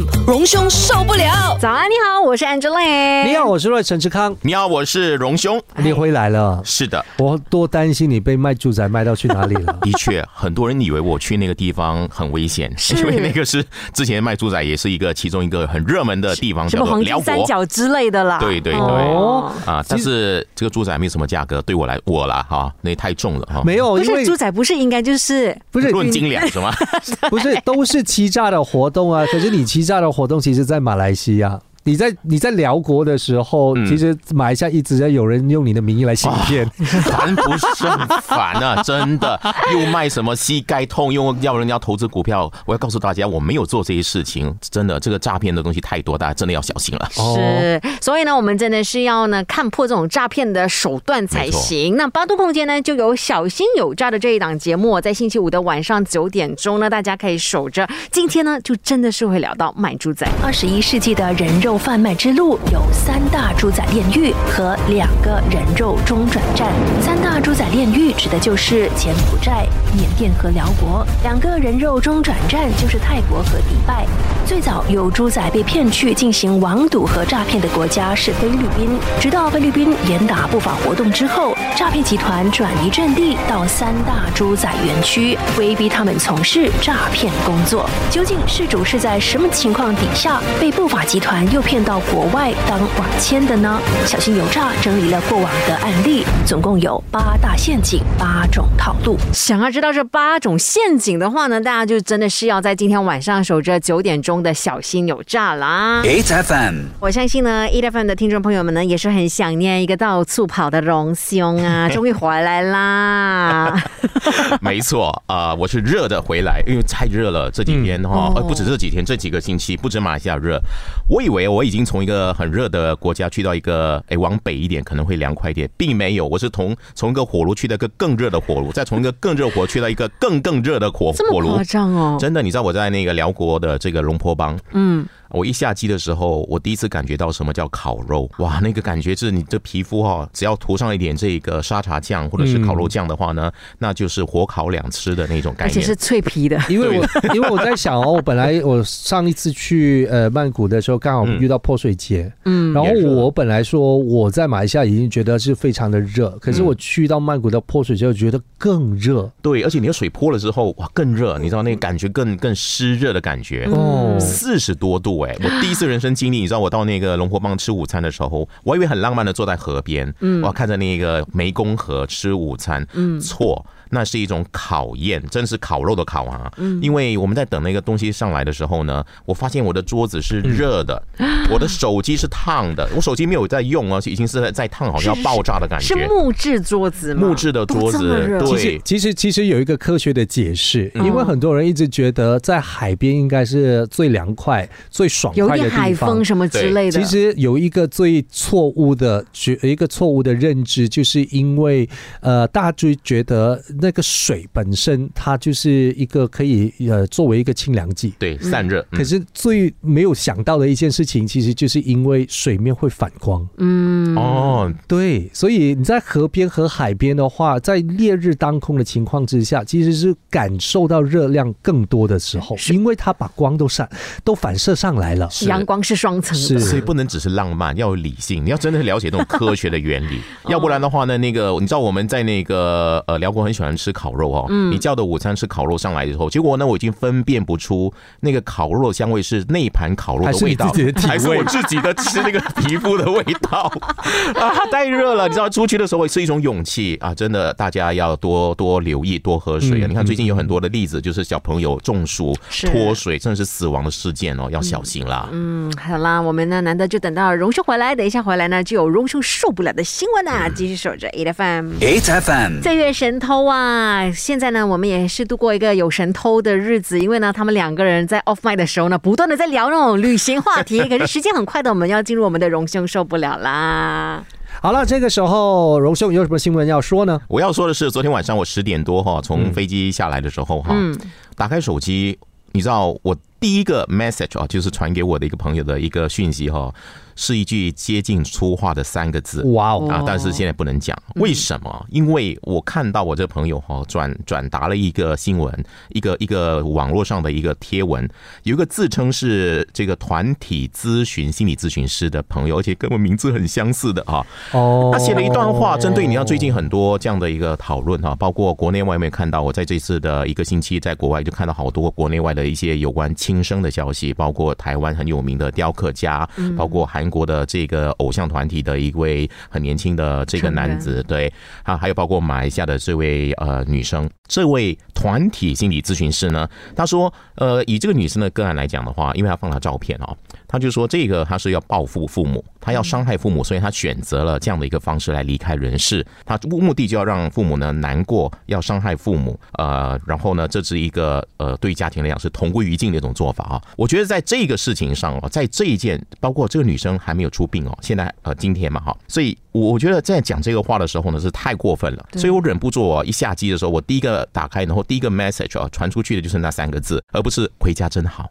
FM 荣兄受不了。早安，你好，我是 Angela。你好，我是瑞陈志康，你好，我是荣兄。你回来了。是的，我多担心你被卖猪仔卖到去哪里了。的确，很多人以为我去那个地方很危险，因为那个是之前卖猪仔也是一个其中一个很热门的地方，什么黄金三角之类的啦。对对对，哦啊，但是这个猪仔没什么价格，对我来我啦哈，那太重了哈。没有，因为不是猪仔，不是应该就是不是论斤两是吗？不是都是欺诈的活动啊。可是你欺大的活动，其实在马来西亚。你在你在辽国的时候，嗯其实马来西亚一直在有人用你的名义来行骗。烦不胜烦啊！真的，又卖什么膝盖痛，又要人家投资股票。我要告诉大家，我没有做这些事情。真的，这个诈骗的东西太多，大家真的要小心了。哦 是，所以呢，我们真的是要呢看破这种诈骗的手段才行。那八度空间呢，就有小心有诈的这一档节目，在星期五的晚上九点钟呢，大家可以守着。今天呢，就真的是会聊到卖猪仔。二十一世纪的人肉贩卖之路有三大猪仔炼狱和两个人肉中转站。三大猪仔炼狱指的就是柬埔寨、缅甸和辽国，两个人肉中转站就是泰国和迪拜。最早有猪仔被骗去进行网赌和诈骗的国家是菲律宾，直到菲律宾严打不法活动之后，诈骗集团转移阵地到三大猪仔园区，威逼他们从事诈骗工作。究竟事主是在什么情况底下被不法集团诱骗到国外当网签的呢？小心有诈整理了过往的案例，总共有八大陷阱、八种套路。想要知道这八种陷阱的话呢，大家就真的是要在今天晚上守着九点钟的小心有诈啦。8FM 我相信呢，E F M 的听众朋友们呢，也是很想念一个到处跑的荣兄啊，终于回来啦！没错啊、我是热的回来，因为太热了这几天哈、嗯呃不止这几天，这几个星期不止马来西亚热，我以为我已经从一个很热的国家去到一个哎往北一点可能会凉快一点，并没有，我是从从一个火炉去到一个更热的火炉，再从一个更热火去到一个更更热的火火炉这么夸，张哦？真的，你知道我在那个辽国的这个龙坡邦，嗯，我一下机的时候，我第一次感觉到什么叫烤肉，哇，那个感觉是你的皮肤哈、只要涂上一点这个沙茶酱或者是烤肉酱的话呢，那就是火烤两吃的那种感觉。而且是脆皮的。因为我 因为我在想哦，我本来我上一次去呃曼谷的时候，刚好遇到泼水节，嗯。然后我本来说我在马来西亚已经觉得是非常的热，可是我去到曼谷的泼水节，我觉得更热。对，而且你的水泼了之后，哇，更热，你知道那个感觉更更湿热的感觉。哦。四十多度哎、我第一次人生经历，你知道我到那个龙婆邦吃午餐的时候，我以为很浪漫的坐在河边，嗯，我看着那个湄公河吃午餐，嗯，错。那是一种考验，真的是烤肉的烤啊！嗯。因为我们在等那个东西上来的时候呢，我发现我的桌子是热的，我的手机是烫的，我手机没有在用啊，是已经是在在烫，好像要爆炸的感觉是觉。木质桌子吗？木质的桌子，热其实对，其实其实有一个科学的解释，嗯因为很多人一直觉得在海边应该是最凉快、最爽快有点海的地方。风什么之类的。其实有一个最错误的觉，一个错误的认知，就是因为呃，大家就觉得那个水本身它就是一个可以呃作为一个清凉剂。对散热。嗯可是最没有想到的一件事情，其实就是因为水面会反光。嗯，哦，对，所以你在河边和海边的话，在烈日当空的情况之下，其实是感受到热量更多的时候，因为它把光都闪都反射上来了。是阳光是双层的。是所以不能只是浪漫，要有理性。你要真的了解那种科学的原理，要不然的话呢，那个你知道我们在那个呃辽国很喜欢吃烤肉哦，嗯你叫的午餐吃烤肉上来之后，结果呢我已经分辨不出那个烤肉的香味是那盘烤肉还是你的味道自己的体，味还是我自己的吃那个皮肤的味道 啊，太热了。你知道出去的时候是一种勇气啊，真的大家要多多留意，多喝水啊。嗯你看最近有很多的例子，就是小朋友中暑、脱水，甚至是死亡的事件哦，要小心啦。嗯，好啦，我们呢难得就等到荣兄回来，等一下回来呢就有荣兄受不了的新闻啊，继续守着 A F M。8FM 岁月神偷啊！现在呢，我们也是度过一个有神偷的日子，因为呢，他们两个人在 off mic 的时候呢，不断的在聊那种旅行话题。可是时间很快的，我们要进入我们的荣兄受不了啦。好了，这个时候荣兄有什么新闻要说呢？我要说的是，昨天晚上我十点多哈，从飞机下来的时候哈，嗯打开手机，你知道我第一个 message 啊，就是传给我的一个朋友的一个讯息哈。是一句接近粗话的三个字，哇哦啊！但是现在不能讲，为什么？因为我看到我这朋友哈转转达了一个新闻，一个一个网络上的一个贴文，有一个自称是这个团体咨询心理咨询师的朋友，而且跟我名字很相似的啊。哦，他写了一段话，针对你要最近很多这样的一个讨论哈，包括国内外面看到，我在这次的一个星期在国外就看到好多国内外的一些有关轻生的消息，包括台湾很有名的雕刻家，包括韩。国的这个偶像团体的一位很年轻的这个男子，对啊，还有包括马来西亚的这位呃女生，这位团体心理咨询师呢，他说，呃，以这个女生的个案来讲的话，因为他放了照片哦，他就说这个他是要报复父母。他要伤害父母，所以他选择了这样的一个方式来离开人世。他目的就要让父母呢难过，要伤害父母。呃，然后呢，这是一个呃对家庭来讲是同归于尽的一种做法啊。我觉得在这个事情上哦，在这一件，包括这个女生还没有出殡哦，现在呃今天嘛哈，所以我我觉得在讲这个话的时候呢是太过分了。所以我忍不住哦，一下机的时候，我第一个打开，然后第一个 message 啊传出去的就是那三个字，而不是回家真好。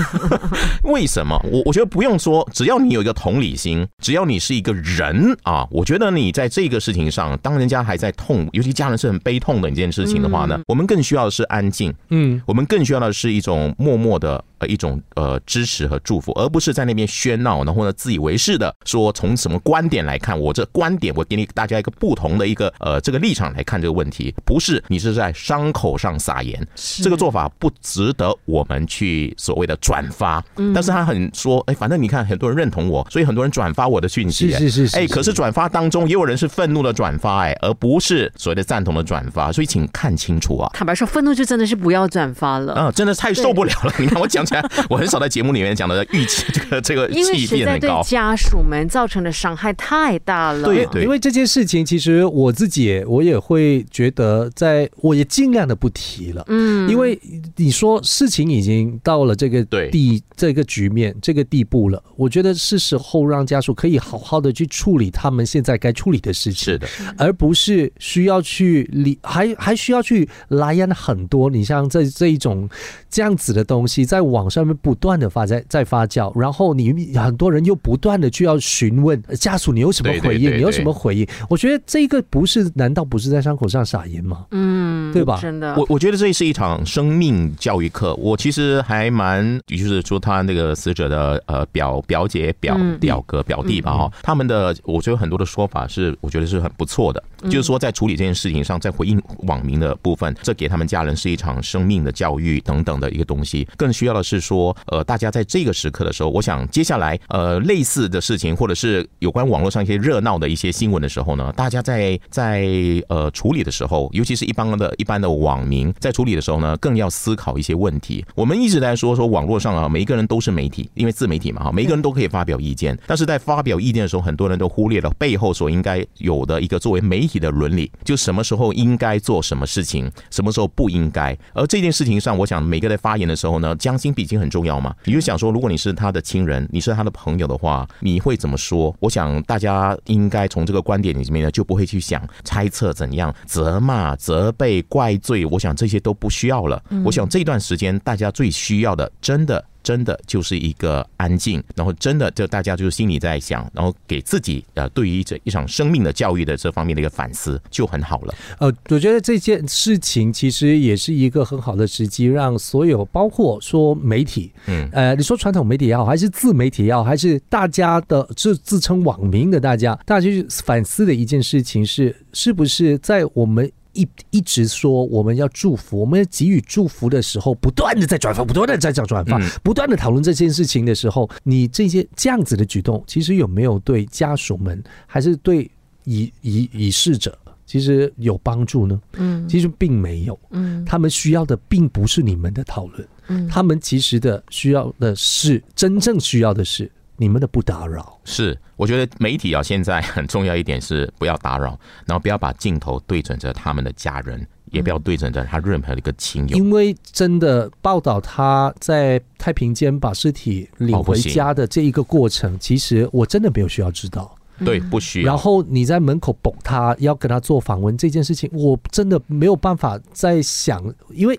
为什么？我我觉得不用说，只要你有一个同。理心，只要你是一个人啊，我觉得你在这个事情上，当人家还在痛，尤其家人是很悲痛的一件事情的话呢，我们更需要的是安静，嗯，我们更需要的是一种默默的。一种呃支持和祝福，而不是在那边喧闹，然后呢自以为是的说从什么观点来看，我这观点我给你大家一个不同的一个呃这个立场来看这个问题，不是你是在伤口上撒盐，这个做法不值得我们去所谓的转发。但是他很说，哎，反正你看很多人认同我，所以很多人转发我的讯息，是是是，哎，可是转发当中也有人是愤怒的转发，哎，而不是所谓的赞同的转发，所以请看清楚啊。坦白说，愤怒就真的是不要转发了，啊，真的太受不了了。你看我讲。我很少在节目里面讲的预期，这个这个气变很高，家属们造成的伤害太大了。对，对因为这件事情，其实我自己我也会觉得，在我也尽量的不提了。嗯，因为你说事情已经到了这个地这个局面这个地步了，我觉得是时候让家属可以好好的去处理他们现在该处理的事情，是的，而不是需要去理，还还需要去来源很多。你像这这一种这样子的东西，在网上面不断的发在在发酵，然后你很多人又不断的去要询问家属，你有什么回应？你有什么回应？我觉得这个不是，难道不是在伤口上撒盐吗？嗯，对吧？真的，我我觉得这是一场生命教育课。我其实还蛮，就是说他那个死者的呃表表姐、表表哥、表弟吧，哈，他们的我觉得很多的说法是，我觉得是很不错的。就是说，在处理这件事情上，在回应网民的部分，这给他们家人是一场生命的教育等等的一个东西。更需要的是说，呃，大家在这个时刻的时候，我想接下来呃类似的事情，或者是有关网络上一些热闹的一些新闻的时候呢，大家在在呃处理的时候，尤其是一般的一般的网民在处理的时候呢，更要思考一些问题。我们一直在说说网络上啊，每一个人都是媒体，因为自媒体嘛哈，每一个人都可以发表意见，但是在发表意见的时候，很多人都忽略了背后所应该有的一个作为媒。体的伦理，就什么时候应该做什么事情，什么时候不应该。而这件事情上，我想每个在发言的时候呢，将心比心很重要嘛。你就想说，如果你是他的亲人，你是他的朋友的话，你会怎么说？我想大家应该从这个观点里面呢，就不会去想猜测怎样责骂、责备、怪罪。我想这些都不需要了。我想这段时间大家最需要的，真的。真的就是一个安静，然后真的就大家就是心里在想，然后给自己呃对于这一场生命的教育的这方面的一个反思就很好了。呃，我觉得这件事情其实也是一个很好的时机，让所有包括说媒体，嗯，呃，你说传统媒体也好，还是自媒体也好，还是大家的自自称网民的大家，大家去反思的一件事情是，是不是在我们。一一直说我们要祝福，我们要给予祝福的时候，不断的在转发，不断的在讲转发，不断的讨论这件事情的时候，你这些这样子的举动，其实有没有对家属们，还是对已已已逝者，其实有帮助呢？嗯，其实并没有。嗯，他们需要的并不是你们的讨论，嗯，他们其实的需要的是真正需要的是。你们的不打扰是，我觉得媒体啊，现在很重要一点是不要打扰，然后不要把镜头对准着他们的家人，也不要对准着他任何的一个亲友。因为真的报道他在太平间把尸体领回家的这一个过程，其实我真的没有需要知道。对，不需要。然后你在门口捧他，要跟他做访问这件事情，我真的没有办法再想，因为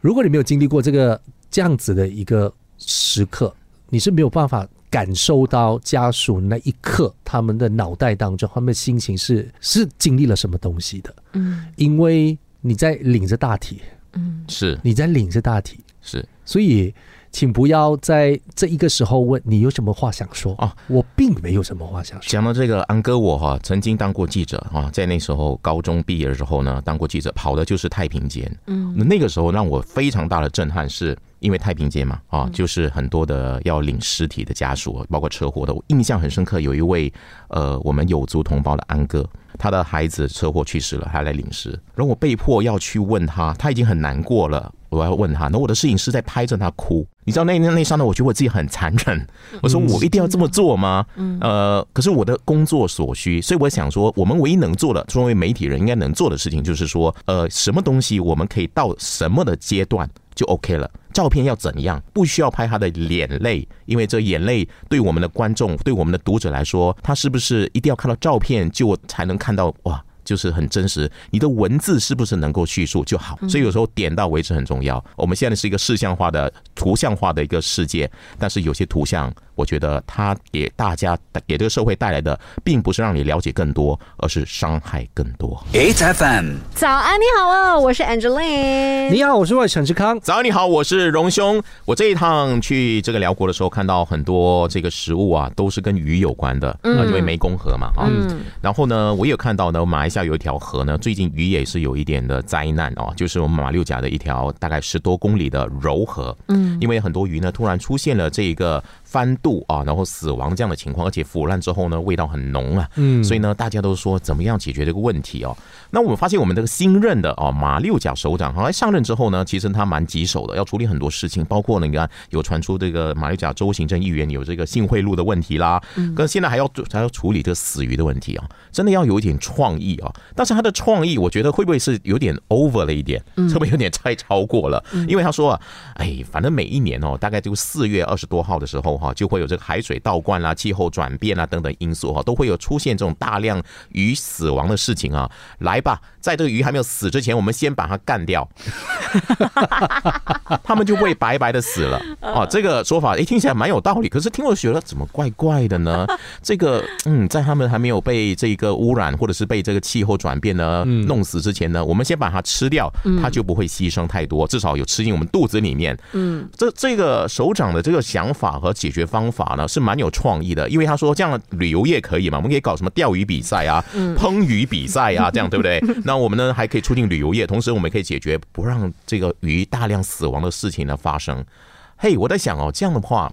如果你没有经历过这个。这样子的一个时刻，你是没有办法感受到家属那一刻他们的脑袋当中，他们的心情是是经历了什么东西的。嗯。因为你在领着大体，嗯。是。你在领着大体，是，所以请不要在这一个时候问你有什么话想说。啊我并没有什么话想说。讲到这个安哥，我哈曾经当过记者啊，在那时候高中毕业的时候呢，当过记者，跑的就是太平间。嗯。那那个时候让我非常大的震撼，是因为太平间嘛啊，就是很多的要领尸体的家属，包括车祸的，我印象很深刻。有一位呃，我们有族同胞的安哥，他的孩子车祸去世了，他来领尸，然后我被迫要去问他，他已经很难过了。我要问他，然后我的摄影师在拍着他哭，你知道那那那刹那，我觉得我自己很残忍。我说我一定要这么做吗？呃，可是我的工作所需，所以我想说，我们唯一能做的，作为媒体人应该能做的事情，就是说，呃，什么东西我们可以到什么的阶段就 OK 了。照片要怎样？不需要拍他的眼泪，因为这眼泪对我们的观众、对我们的读者来说，他是不是一定要看到照片就才能看到哇？就是很真实，你的文字是不是能够叙述就好？所以有时候点到为止很重要。我们现在是一个视像化的、图像化的一个世界，但是有些图像，我觉得它给大家、给这个社会带来的，并不是让你了解更多，而是伤害更多。HFM，早安，你好啊，我是 Angeline。你好，我是外沈志康。早安你好，我是荣兄。我这一趟去这个辽国的时候，看到很多这个食物啊，都是跟鱼有关的，嗯，因为湄公河嘛啊。嗯然后呢，我也有看到呢，马来西亚有一条河呢，最近鱼也是有一点的灾难哦，就是我们马六甲的一条大概十多公里的柔河。嗯因为很多鱼呢突然出现了这个翻肚啊，然后死亡这样的情况，而且腐烂之后呢，味道很浓啊。嗯所以呢，大家都说怎么样解决这个问题哦？那我们发现我们这个新任的哦马六甲首长，后来上任之后呢，其实他蛮棘手的，要处理很多事情，包括呢你看有传出这个马六甲州行政议员有这个性贿赂的问题啦，跟现在还要还要处理这个死鱼的问题啊，真的要有一点创意啊。但是他的创意，我觉得会不会是有点 over 了一点，会不会有点太超过了？因为他说啊，哎，反正每一年哦，大概就四月二十多号的时候哈，就会有这个海水倒灌啦、气候转变啦等等因素哈，都会有出现这种大量鱼死亡的事情啊。来吧，在这个鱼还没有死之前，我们先把它干掉，他们就会白白的死了。啊，这个说法诶听起来蛮有道理，可是听我觉得怎么怪怪的呢？这个嗯，在他们还没有被这个污染或者是被这个气候转变呢弄死之前呢，我们先把它吃掉，它就不会牺牲太多，至少有吃进我们肚子里面。嗯这这个首长的这个想法和解决方法呢，是蛮有创意的，因为他说这样旅游业可以嘛，我们可以搞什么钓鱼比赛啊、烹鱼比赛啊，这样对不对？那我们呢还可以促进旅游业，同时我们也可以解决不让这个鱼大量死亡的事情呢发生。嘿，我在想哦，这样的话，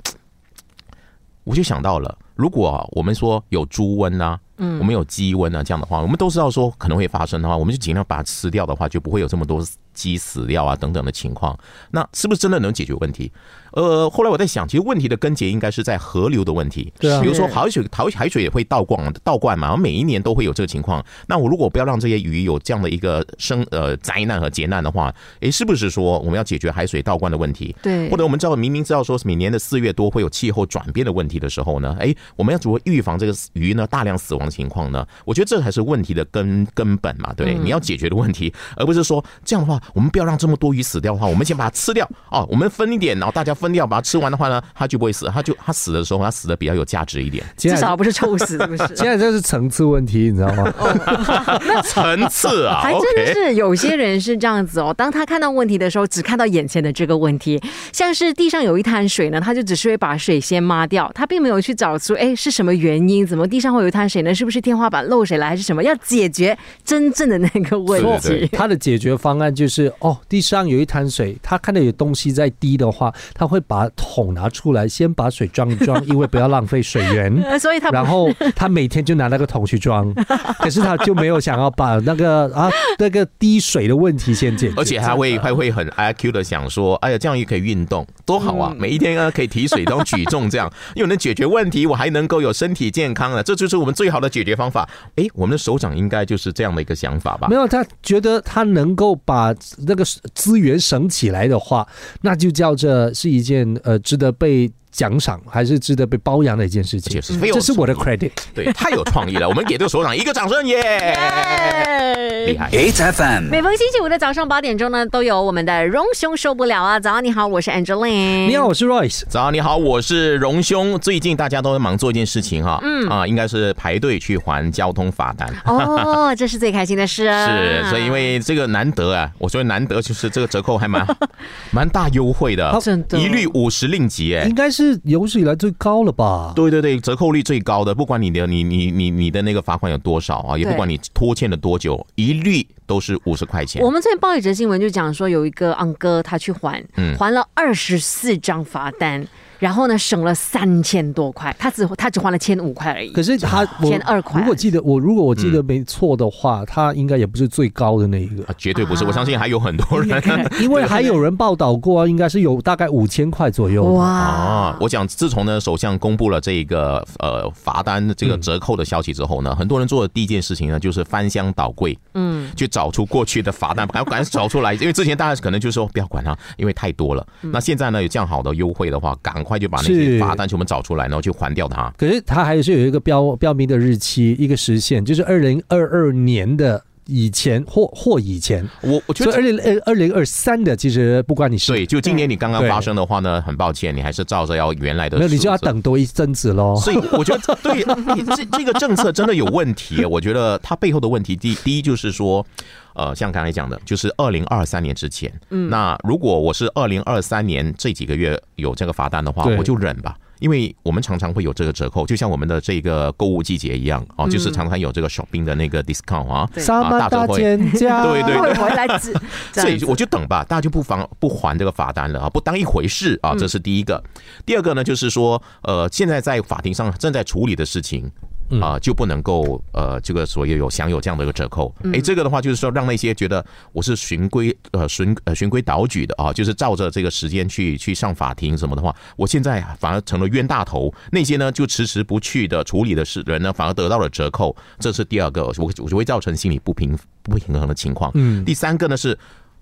我就想到了，如果啊我们说有猪瘟啊，嗯我们有鸡瘟啊，这样的话，我们都知道说可能会发生的话，我们就尽量把它吃掉的话，就不会有这么多鸡死掉啊等等的情况。那是不是真的能解决问题？呃，后来我在想，其实问题的根结应该是在河流的问题。对啊比如说海水，海海水也会倒灌倒灌嘛，每一年都会有这个情况。那我如果不要让这些鱼有这样的一个生呃灾难和劫难的话，诶，是不是说我们要解决海水倒灌的问题？对或者我们知道明明知道说每年的四月多会有气候转变的问题的时候呢，哎，我们要如何预防这个鱼呢大量死亡的情况呢？我觉得这才是问题的根根本嘛，对不对？你要解决的问题，而不是说这样的话，我们不要让这么多鱼死掉的话，我们先把它吃掉哦，我们分一点，然后大家分掉，把它吃完的话呢，它就不会死，它就它死的时候，它死的比较有价值一点。至少不是臭死，是不是？现在这是层次问题，你知道吗？层次啊，还真的是有些人是这样子哦。当他看到问题的时候，只看到眼前的这个问题，像是地上有一滩水呢，他就只是会把水先抹掉，他并没有去找出哎是什么原因，怎么地上会有一滩水呢？是不是天花板漏水了，还是什么？要解决真正的那个问题。他的解决方案就是，哦，地上有一滩水，他看到有东西在滴的话，他会把桶拿出来，先把水装一装，因为不要浪费水源。呃 所以他然后他每天就拿那个桶去装，可是他就没有想要把那个啊那个滴水的问题先解决，而且还会还会很 IQ 的想说，哎呀，这样也可以运动，多好啊！每一天啊可以提水当举重这样，又能解决问题，我还能够有身体健康了，这就是我们最好的解决方法。哎，我们的首长应该就是这样的一个想法吧没？有，他觉得他能够把那个资源省起来的话，那就叫这是一件呃值得被奖赏，还是值得被包养的一件事情这是我的 credit。对，太有创意了。我们给这个首长一个掌声，耶！厉害。！HFM 每逢星期五的早上八点钟呢，都有我们的荣兄受不了啊！早上你好，我是 Angeline。你好，我是 Royce。早上，你好，我是荣兄。最近大家都忙做一件事情哈，嗯啊，应该是排队去还交通罚单。哦，这是最开心的事啊！是，所以因为这个难得啊，我说难得就是这个折扣还蛮蛮大优惠的，真的一律五十令吉哎应。该是有史以来最高了吧？对对对，折扣率最高的，不管你的你你你你的那个罚款有多少啊，也不管你拖欠了多久，一律都是五十块钱我。们最近报一则新闻，就讲说有一个昂哥他去还，嗯还了二十四张罚单，然后呢省了三千多块，他只他只花了千五块而已。可是他千二块如果记得我如果我记得没错的话，他应该也不是最高的那一个啊，，绝对不是，我相信还有很多人。因为还有人报道过啊，应该是有大概五千块左右。哇啊，，我讲，自从呢首相公布了这个呃罚单这个折扣的消息之后呢，很多人做的第一件事情呢就是翻箱倒柜，嗯，去找出过去的罚单，赶赶紧找出来，因为之前大家可能就说不要管它，因为太多了。那现在呢有这样好的优惠的话，赶快就把那些罚单全部找出来，然后去还掉它。可是它还是有一个标标明的日期，一个时限，就是二零二二年的以前或或以前。我我觉得二零二二零二三的，其实不管你事，对，就今年你刚刚发生的话呢，很抱歉，你还是照着要原来的，那你就要。等多一阵子喽。所以我觉得 对你这这个政策真的有问题。我觉得它背后的问题，第第一就是说，呃，像刚才讲的，就是二零二三年之前，嗯，那如果我是二零二三年这几个月有这个罚单的话，我就忍吧。因为我们常常会有这个折扣，就像我们的这个购物季节一样哦，就是常常有这个 shopping 的那个 discount 啊，对。沙曼大折扣，对对会回来所以我就等吧，大家就不妨不还这个罚单了啊，不当一回事啊，这是第一个。第二个呢，就是说，呃，现在在法庭上正在处理的事情。啊、就不能够呃，这个所有有享有这样的一个折扣。哎、这个的话就是说，让那些觉得我是循规呃循呃循规蹈矩的啊，就是照着这个时间去去上法庭什么的话，我现在反而成了冤大头。那些呢就迟迟不去的处理的事人呢，反而得到了折扣。这是第二个，我我就会造成心理不平不平衡的情况。嗯第三个呢是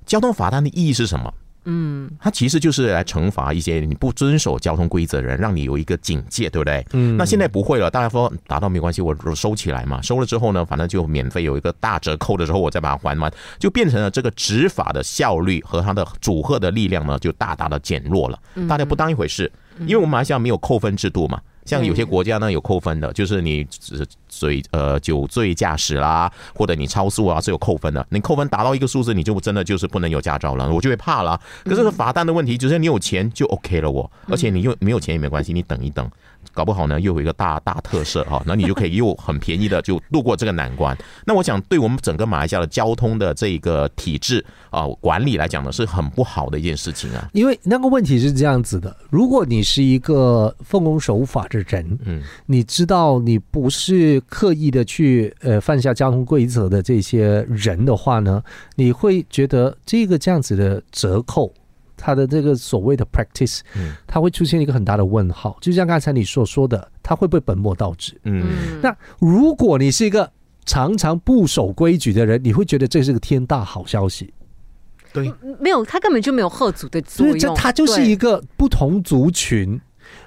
交通罚单的意义是什么？嗯，他其实就是来惩罚一些你不遵守交通规则的人，让你有一个警戒，对不对？嗯，那现在不会了，大家说达到没关系，我收起来嘛，收了之后呢，反正就免费有一个大折扣的时候，我再把它还完，就变成了这个执法的效率和它的阻吓的力量呢，就大大的减弱了，大家不当一回事，因为我们马来西亚没有扣分制度嘛。像有些国家呢有扣分的，就是你只醉呃酒醉驾驶啦，或者你超速啊是有扣分的。你扣分达到一个数字，你就真的就是不能有驾照了，我就会怕了。可是这罚单的问题，只是你有钱就 OK 了我，而且你又没有钱也没关系，你等一等，搞不好呢又有一个大大特色哈，那你就可以又很便宜的就度过这个难关。那我想对我们整个马来西亚的交通的这个体制啊管理来讲呢，是很不好的一件事情啊。因为那个问题是这样子的：如果你是一个奉公守法的人，嗯，你知道你不是刻意的去呃犯下交通规则的这些人的话呢，你会觉得这个这样子的折扣。他的这个所谓的 practice，嗯。它会出现一个很大的问号，就像刚才你所说的，他会不会本末倒置？嗯，那如果你是一个常常不守规矩的人，你会觉得这是个天大好消息，对，没有，他根本就没有贺族的作所用。这他就是一个不同族群，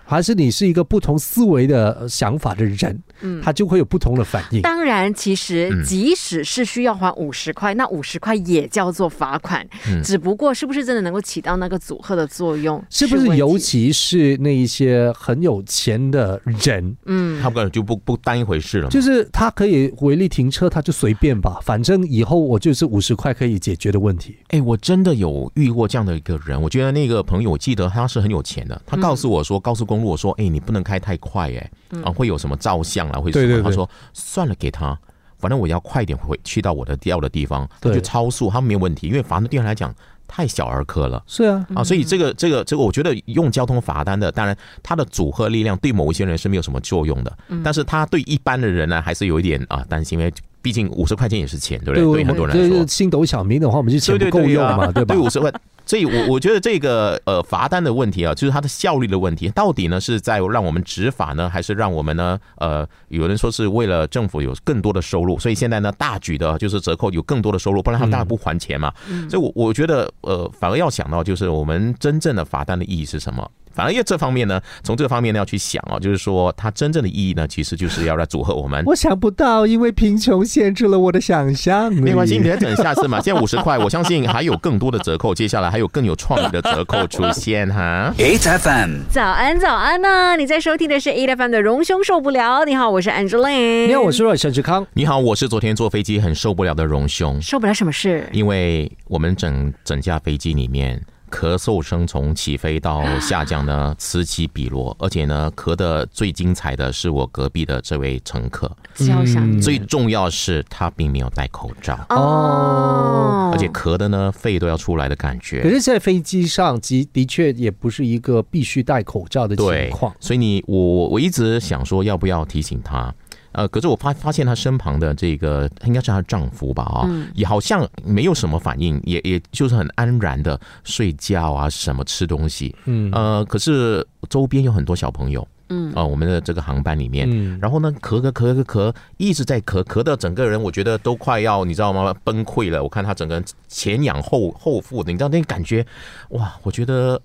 还是你是一个不同思维的呃想法的人，嗯他就会有不同的反应。当然，其实嗯即使是需要还五十块，那五十块也叫做罚款，嗯只不过是不是真的能够起到那个阻吓的作用？是不是尤其是那一些很有钱的人，嗯，他们就不不当一回事了。就是他可以违例停车，他就随便吧，反正以后我就是五十块可以解决的问题。哎、我真的有遇过这样的一个人，我觉得那个朋友，我记得他是很有钱的，他告诉我说，高速公路我说，哎、你不能开太快、哎，啊，会有什么照相啊，会什么？他说算了，给他，反正我要快点回去到我的要的地方，他对就超速，他没有问题，因为罚单对他来讲太小儿科了。是啊，啊，所以这个这个这个，我觉得用交通罚单的，当然它的组合力量对某一些人是没有什么作用的，但是他对一般的人呢，还是有一点啊担心，因为毕竟五十块钱也是钱，对不对？对很多人来说对，星斗小民的话，我们就钱不够对对对用嘛，啊对吧对？五十块，所以我我觉得这个呃罚单的问题啊，就是它的效率的问题，到底呢是在让我们执法呢，还是让我们呢呃有人说是为了政府有更多的收入，所以现在呢大举的就是折扣有更多的收入，不然他们当然不还钱嘛。所以我我觉得呃反而要想到就是我们真正的罚单的意义是什么。反而因为这方面呢，从这个方面呢要去想啊，就是说它真正的意义呢，其实就是要来组合我们。我想不到，因为贫穷限制了我的想象。没关系，你再等下次嘛。现在五十块，我相信还有更多的折扣，接下来还有更有创意的折扣出现哈。Eight FM，早安，早安呢！你在收听的是 EDF M 的荣兄受不了。你好，我是 Angeline。你好，我是阮沈志康。你好，我是昨天坐飞机很受不了的荣兄，受不了什么事？因为我们整整架飞机里面。咳嗽声从起飞到下降呢，此起彼落，而且呢，咳的最精彩的是我隔壁的这位乘客，交响最重要是他并没有戴口罩，哦，而且咳的呢，肺都要出来的感觉可。是，在飞机上，的的确也不是一个必须戴口罩的情对况，。所以你我我我一直想说要不要提醒他。呃，可是我发发现她身旁的这个应该是她的丈夫吧啊、也好像没有什么反应，也也就是很安然的睡觉啊，什么吃东西，嗯呃，可是周边有很多小朋友，嗯啊、我们的这个航班里面，嗯，然后呢，咳咳咳咳咳，一直在咳，咳的整个人，我觉得都快要你知道吗？崩溃了。我看他整个人前仰后后腹的，你知道那感觉，哇！我觉得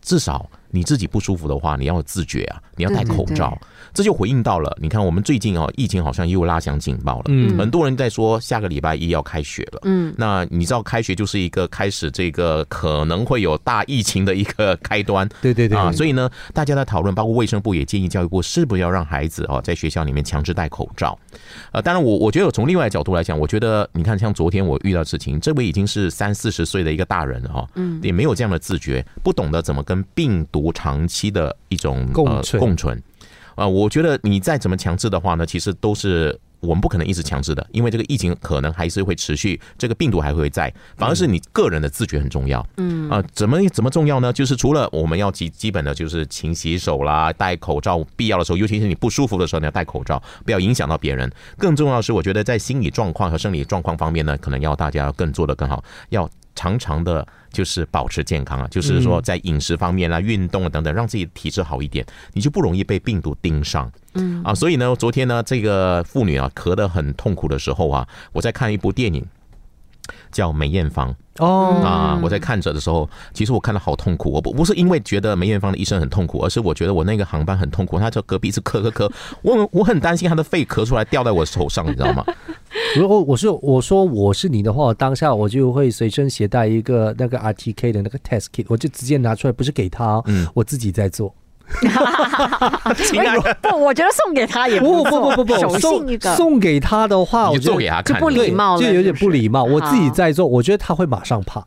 至少你自己不舒服的话，你要有自觉啊，你要戴口罩。对对这就回应到了，你看我们最近哦，疫情好像又拉响警报了，嗯很多人在说下个礼拜一要开学了。嗯，那你知道开学就是一个开始这个可能会有大疫情的一个开端，对对对啊，所以呢，大家在讨论，包括卫生部也建议教育部是不是要让孩子哦在学校里面强制戴口罩。呃，当然我我觉得从另外的角度来讲，我觉得你看像昨天我遇到事情，这位已经是三四十岁的一个大人了哈，嗯，也没有这样的自觉，不懂得怎么跟病毒长期的一种共共存。啊、我觉得你再怎么强制的话呢，其实都是我们不可能一直强制的，因为这个疫情可能还是会持续，这个病毒还会在，反而是你个人的自觉很重要。嗯啊、怎么怎么重要呢？就是除了我们要基基本的就是勤洗手啦，戴口罩，必要的时候，尤其是你不舒服的时候，你要戴口罩，不要影响到别人。更重要的是，我觉得在心理状况和生理状况方面呢，可能要大家更做得更好，要常常的。就是保持健康啊，就是说在饮食方面啦、运动啊等等，让自己体质好一点，你就不容易被病毒盯上。嗯啊，所以呢，昨天呢，这个妇女啊咳得很痛苦的时候啊，我在看一部电影。叫梅艳芳哦，啊！我在看着的时候，其实我看的好痛苦。我不不是因为觉得梅艳芳的医生很痛苦，而是我觉得我那个航班很痛苦。他就隔壁是咳咳咳，我我很担心他的肺咳出来掉在我手上，你知道吗？如果我是我说我是你的话，当下我就会随身携带一个那个 RTK 的那个 test kit，我就直接拿出来，不是给他哦，嗯我自己在做。亲爱的，不，我觉得送给他也不不错不不不，手送信一个，送给他的话，我你就做给他就不礼貌了，就有点不礼貌。我自己在做，我觉得他会马上怕，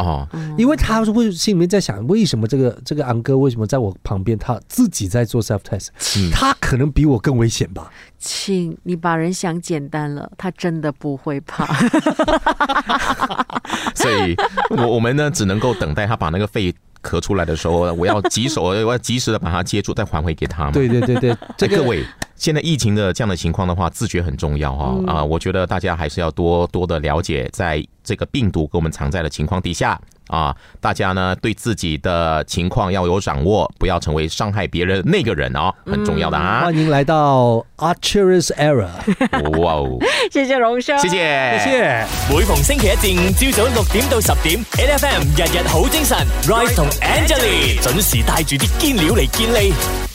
哦，因为他会心里面在想，为什么这个这个安哥为什么在我旁边，他自己在做 self test，嗯他可能比我更危险吧？亲，你把人想简单了，他真的不会怕。所以我我们呢只能够等待他把那个肺咳出来的时候，我要及手，我要及时的把它接住，再还回给他嘛。对对对对，这各位，现在疫情的这样的情况的话，自觉很重要哈啊、我觉得大家还是要多多的了解，在这个病毒给我们藏在的情况底下啊，大家呢对自己的情况要有掌握，不要成为伤害别人那个人哦，很重要的啊！欢迎来到 Archer's Era，哇哦，谢谢荣生，谢谢，谢谢。每逢星期一至五朝早六點到十點，N F M 日日好精神，Rise 同 Angelie 準時帶住啲堅料嚟健利。